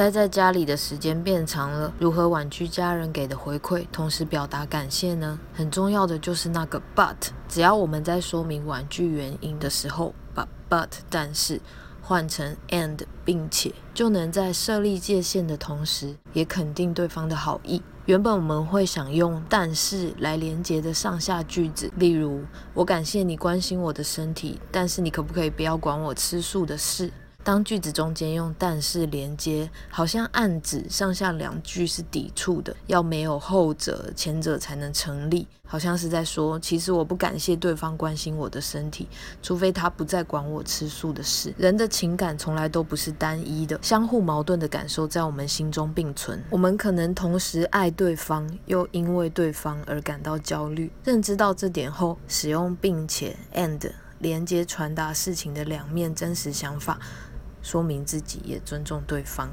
待在家里的时间变长了，如何婉拒家人给的回馈，同时表达感谢呢？很重要的就是那个 but。只要我们在说明婉拒原因的时候，把 but 但是换成 and 并且，就能在设立界限的同时，也肯定对方的好意。原本我们会想用但是来连接的上下句子，例如我感谢你关心我的身体，但是你可不可以不要管我吃素的事？当句子中间用但是连接，好像暗指上下两句是抵触的，要没有后者，前者才能成立。好像是在说，其实我不感谢对方关心我的身体，除非他不再管我吃素的事。人的情感从来都不是单一的，相互矛盾的感受在我们心中并存。我们可能同时爱对方，又因为对方而感到焦虑。认知到这点后，使用并且 and 连接传达事情的两面真实想法。说明自己也尊重对方。